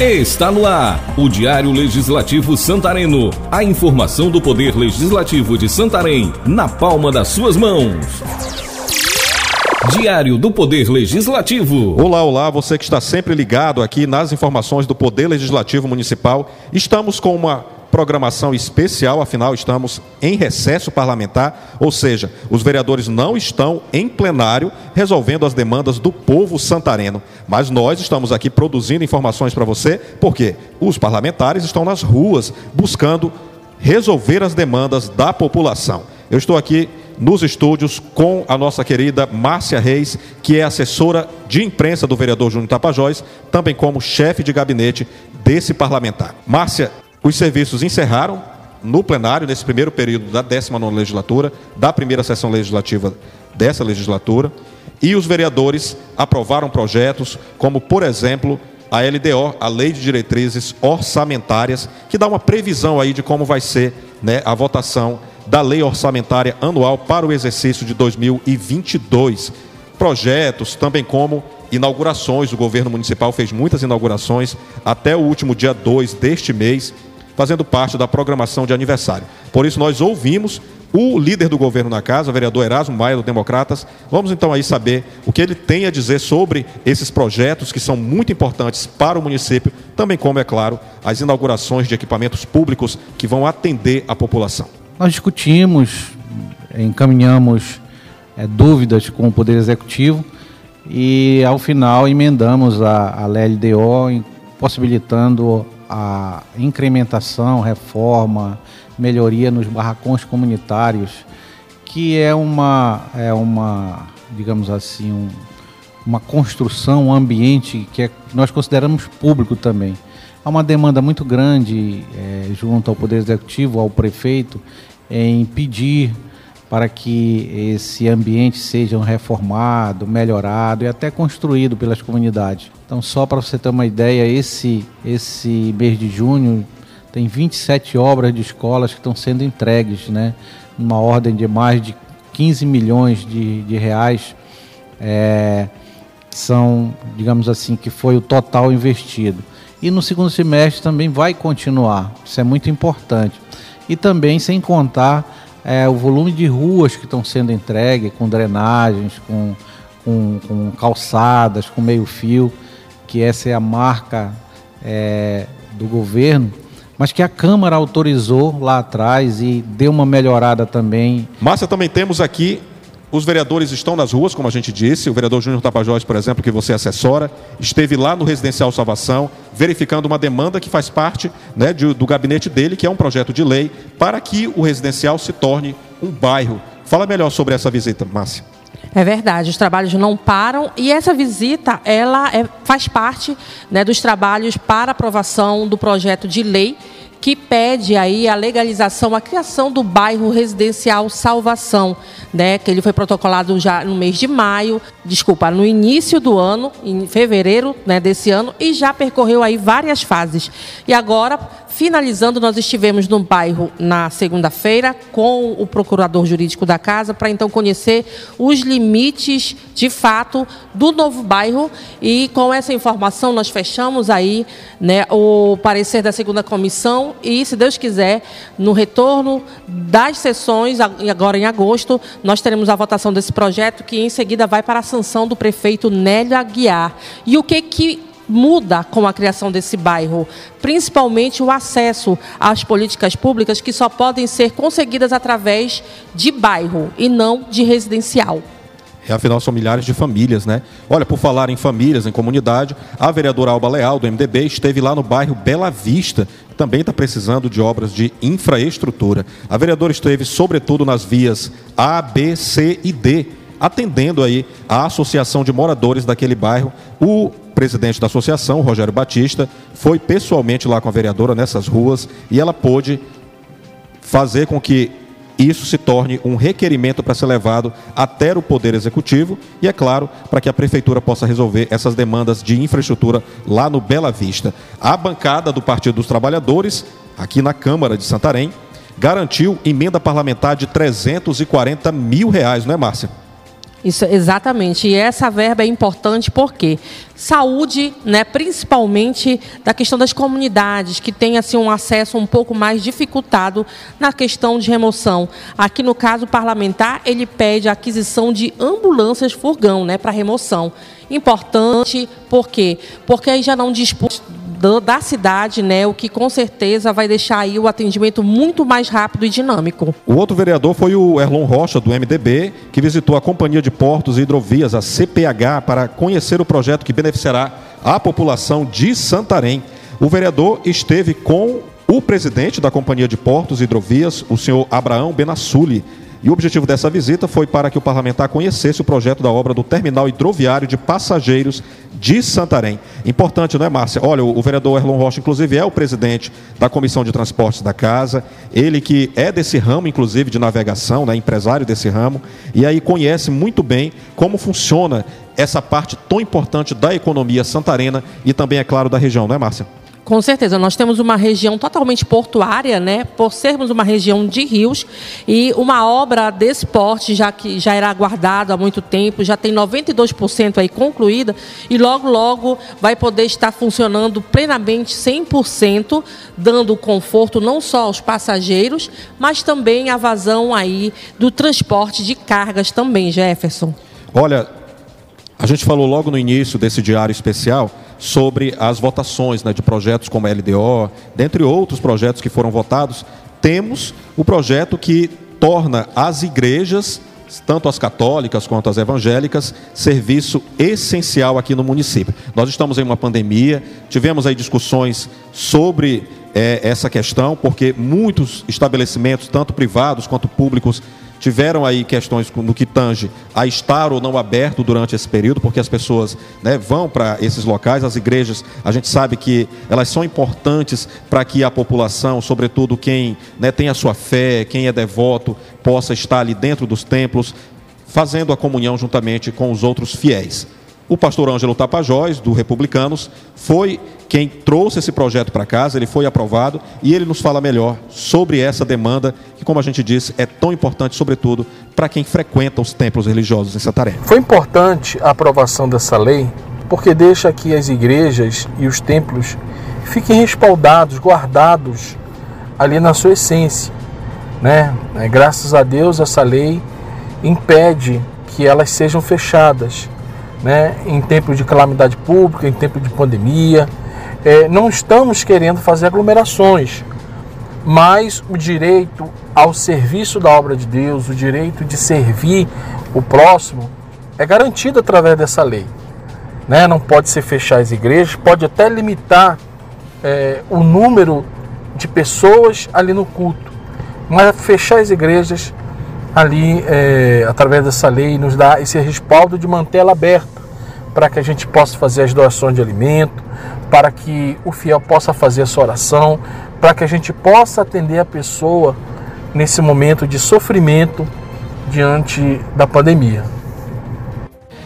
Está no ar o Diário Legislativo Santareno. A informação do Poder Legislativo de Santarém na palma das suas mãos. Diário do Poder Legislativo. Olá, olá, você que está sempre ligado aqui nas informações do Poder Legislativo Municipal. Estamos com uma programação especial, afinal estamos em recesso parlamentar, ou seja, os vereadores não estão em plenário resolvendo as demandas do povo santareno. Mas nós estamos aqui produzindo informações para você, porque os parlamentares estão nas ruas buscando resolver as demandas da população. Eu estou aqui nos estúdios com a nossa querida Márcia Reis, que é assessora de imprensa do vereador Júnior Tapajós, também como chefe de gabinete desse parlamentar. Márcia, os serviços encerraram no plenário, nesse primeiro período da 19 legislatura, da primeira sessão legislativa dessa legislatura, e os vereadores aprovaram projetos como, por exemplo, a LDO, a Lei de Diretrizes Orçamentárias, que dá uma previsão aí de como vai ser né, a votação da Lei Orçamentária Anual para o exercício de 2022. Projetos também como inaugurações, o governo municipal fez muitas inaugurações até o último dia 2 deste mês fazendo parte da programação de aniversário. Por isso, nós ouvimos o líder do governo na casa, o vereador Erasmo Maia, do Democratas. Vamos então aí saber o que ele tem a dizer sobre esses projetos que são muito importantes para o município, também como, é claro, as inaugurações de equipamentos públicos que vão atender a população. Nós discutimos, encaminhamos é, dúvidas com o Poder Executivo e, ao final, emendamos a, a LDO, possibilitando a incrementação, reforma, melhoria nos barracões comunitários, que é uma, é uma digamos assim, um, uma construção, um ambiente que é, nós consideramos público também. Há uma demanda muito grande é, junto ao Poder Executivo, ao prefeito, em pedir para que esse ambiente seja reformado, melhorado e até construído pelas comunidades. Então, só para você ter uma ideia, esse, esse mês de junho tem 27 obras de escolas que estão sendo entregues, né? numa ordem de mais de 15 milhões de, de reais. É, são, digamos assim, que foi o total investido. E no segundo semestre também vai continuar, isso é muito importante. E também sem contar é, o volume de ruas que estão sendo entregues, com drenagens, com, com, com calçadas, com meio-fio, que essa é a marca é, do governo, mas que a Câmara autorizou lá atrás e deu uma melhorada também. Márcia, também temos aqui os vereadores estão nas ruas, como a gente disse. O vereador Júnior Tapajós, por exemplo, que você assessora, esteve lá no Residencial Salvação, verificando uma demanda que faz parte né, de, do gabinete dele, que é um projeto de lei, para que o residencial se torne um bairro. Fala melhor sobre essa visita, Márcia. É verdade, os trabalhos não param e essa visita ela é, faz parte né, dos trabalhos para aprovação do projeto de lei que pede aí a legalização, a criação do bairro residencial Salvação, né, que ele foi protocolado já no mês de maio, desculpa, no início do ano, em fevereiro, né, desse ano, e já percorreu aí várias fases. E agora Finalizando, nós estivemos no bairro na segunda-feira com o procurador jurídico da casa para então conhecer os limites de fato do novo bairro e com essa informação nós fechamos aí né, o parecer da segunda comissão e, se Deus quiser, no retorno das sessões, agora em agosto, nós teremos a votação desse projeto que em seguida vai para a sanção do prefeito Nélio Aguiar. E o que que muda com a criação desse bairro, principalmente o acesso às políticas públicas que só podem ser conseguidas através de bairro e não de residencial. E, afinal, são milhares de famílias, né? Olha, por falar em famílias, em comunidade, a vereadora Alba Leal, do MDB, esteve lá no bairro Bela Vista, também está precisando de obras de infraestrutura. A vereadora esteve, sobretudo, nas vias A, B, C e D, atendendo aí a associação de moradores daquele bairro. O presidente da associação, Rogério Batista, foi pessoalmente lá com a vereadora nessas ruas e ela pôde fazer com que isso se torne um requerimento para ser levado até o Poder Executivo e, é claro, para que a Prefeitura possa resolver essas demandas de infraestrutura lá no Bela Vista. A bancada do Partido dos Trabalhadores, aqui na Câmara de Santarém, garantiu emenda parlamentar de 340 mil reais, não é, Márcia? Isso, exatamente. E essa verba é importante porque saúde, né, principalmente da questão das comunidades que têm assim um acesso um pouco mais dificultado na questão de remoção. Aqui no caso parlamentar, ele pede a aquisição de ambulâncias furgão, né, para remoção. Importante, por quê? Porque aí já não dispõe da cidade, né, o que com certeza vai deixar aí o atendimento muito mais rápido e dinâmico. O outro vereador foi o Erlon Rocha, do MDB, que visitou a Companhia de Portos e Hidrovias, a CPH, para conhecer o projeto que beneficiará a população de Santarém. O vereador esteve com o presidente da Companhia de Portos e Hidrovias, o senhor Abraão Benassuli, e o objetivo dessa visita foi para que o parlamentar conhecesse o projeto da obra do terminal hidroviário de passageiros de Santarém. Importante, não é, Márcia? Olha, o vereador Erlon Rocha, inclusive, é o presidente da Comissão de Transportes da Casa, ele que é desse ramo, inclusive, de navegação, né, empresário desse ramo, e aí conhece muito bem como funciona essa parte tão importante da economia santarena e também, é claro, da região, não é, Márcia? Com certeza, nós temos uma região totalmente portuária, né? Por sermos uma região de rios e uma obra desse porte, já que já era aguardada há muito tempo, já tem 92% aí concluída e logo logo vai poder estar funcionando plenamente 100%, dando conforto não só aos passageiros, mas também a vazão aí do transporte de cargas também, Jefferson. Olha, a gente falou logo no início desse diário especial sobre as votações né, de projetos como a LDO, dentre outros projetos que foram votados, temos o projeto que torna as igrejas, tanto as católicas quanto as evangélicas, serviço essencial aqui no município. Nós estamos em uma pandemia, tivemos aí discussões sobre é, essa questão, porque muitos estabelecimentos, tanto privados quanto públicos, tiveram aí questões no que tange a estar ou não aberto durante esse período, porque as pessoas né, vão para esses locais, as igrejas, a gente sabe que elas são importantes para que a população, sobretudo quem né, tem a sua fé, quem é devoto, possa estar ali dentro dos templos, fazendo a comunhão juntamente com os outros fiéis. O pastor Ângelo Tapajós, do Republicanos, foi quem trouxe esse projeto para casa, ele foi aprovado e ele nos fala melhor sobre essa demanda, que, como a gente disse, é tão importante, sobretudo, para quem frequenta os templos religiosos em Santarém. Foi importante a aprovação dessa lei, porque deixa que as igrejas e os templos fiquem respaldados, guardados ali na sua essência. Né? Graças a Deus, essa lei impede que elas sejam fechadas né, em tempo de calamidade pública, em tempo de pandemia. É, não estamos querendo fazer aglomerações, mas o direito ao serviço da obra de Deus, o direito de servir o próximo, é garantido através dessa lei. Né? Não pode ser fechar as igrejas, pode até limitar é, o número de pessoas ali no culto, mas fechar as igrejas ali, é, através dessa lei, nos dá esse respaldo de manter ela aberta, para que a gente possa fazer as doações de alimento, para que o fiel possa fazer a sua oração, para que a gente possa atender a pessoa nesse momento de sofrimento diante da pandemia.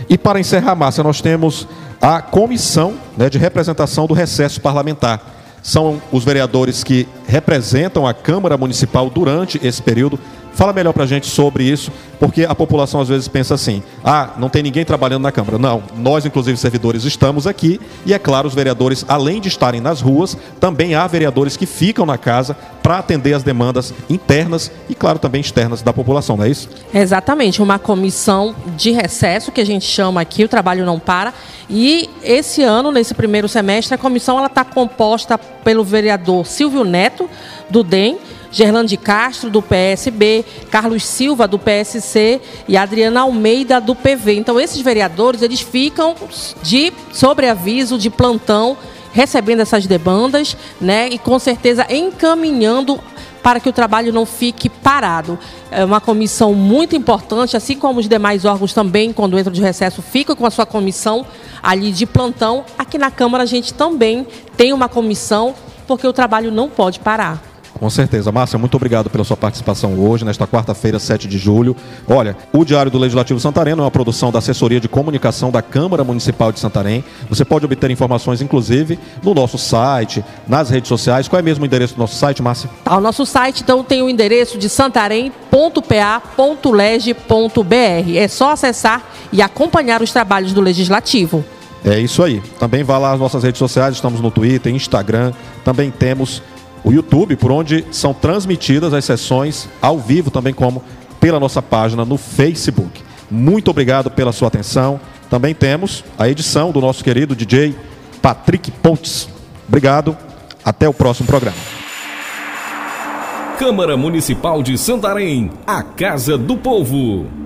E para encerrar, Márcia, nós temos a comissão né, de representação do recesso parlamentar. São os vereadores que representam a Câmara Municipal durante esse período Fala melhor para a gente sobre isso, porque a população às vezes pensa assim: ah, não tem ninguém trabalhando na Câmara. Não, nós, inclusive servidores, estamos aqui e, é claro, os vereadores, além de estarem nas ruas, também há vereadores que ficam na casa para atender as demandas internas e, claro, também externas da população, não é isso? Exatamente, uma comissão de recesso que a gente chama aqui, o trabalho não para. E esse ano, nesse primeiro semestre, a comissão está composta pelo vereador Silvio Neto, do DEM Gerlande Castro, do PSB, Carlos Silva, do PSC e Adriana Almeida, do PV. Então, esses vereadores, eles ficam de sobreaviso, de plantão, recebendo essas demandas, né? E com certeza encaminhando para que o trabalho não fique parado. É uma comissão muito importante, assim como os demais órgãos também, quando entram de recesso, ficam com a sua comissão ali de plantão. Aqui na Câmara a gente também tem uma comissão, porque o trabalho não pode parar. Com certeza. Márcia, muito obrigado pela sua participação hoje, nesta quarta-feira, 7 de julho. Olha, o Diário do Legislativo Santareno é uma produção da Assessoria de Comunicação da Câmara Municipal de Santarém. Você pode obter informações, inclusive, no nosso site, nas redes sociais. Qual é mesmo o endereço do nosso site, Márcia? Tá, o nosso site, então, tem o endereço de santarém.com É só acessar e acompanhar os trabalhos do Legislativo. É isso aí. Também vá lá nas nossas redes sociais, estamos no Twitter, Instagram, também temos o YouTube, por onde são transmitidas as sessões ao vivo, também como pela nossa página no Facebook. Muito obrigado pela sua atenção. Também temos a edição do nosso querido DJ Patrick Pontes. Obrigado. Até o próximo programa. Câmara Municipal de Santarém, a Casa do Povo.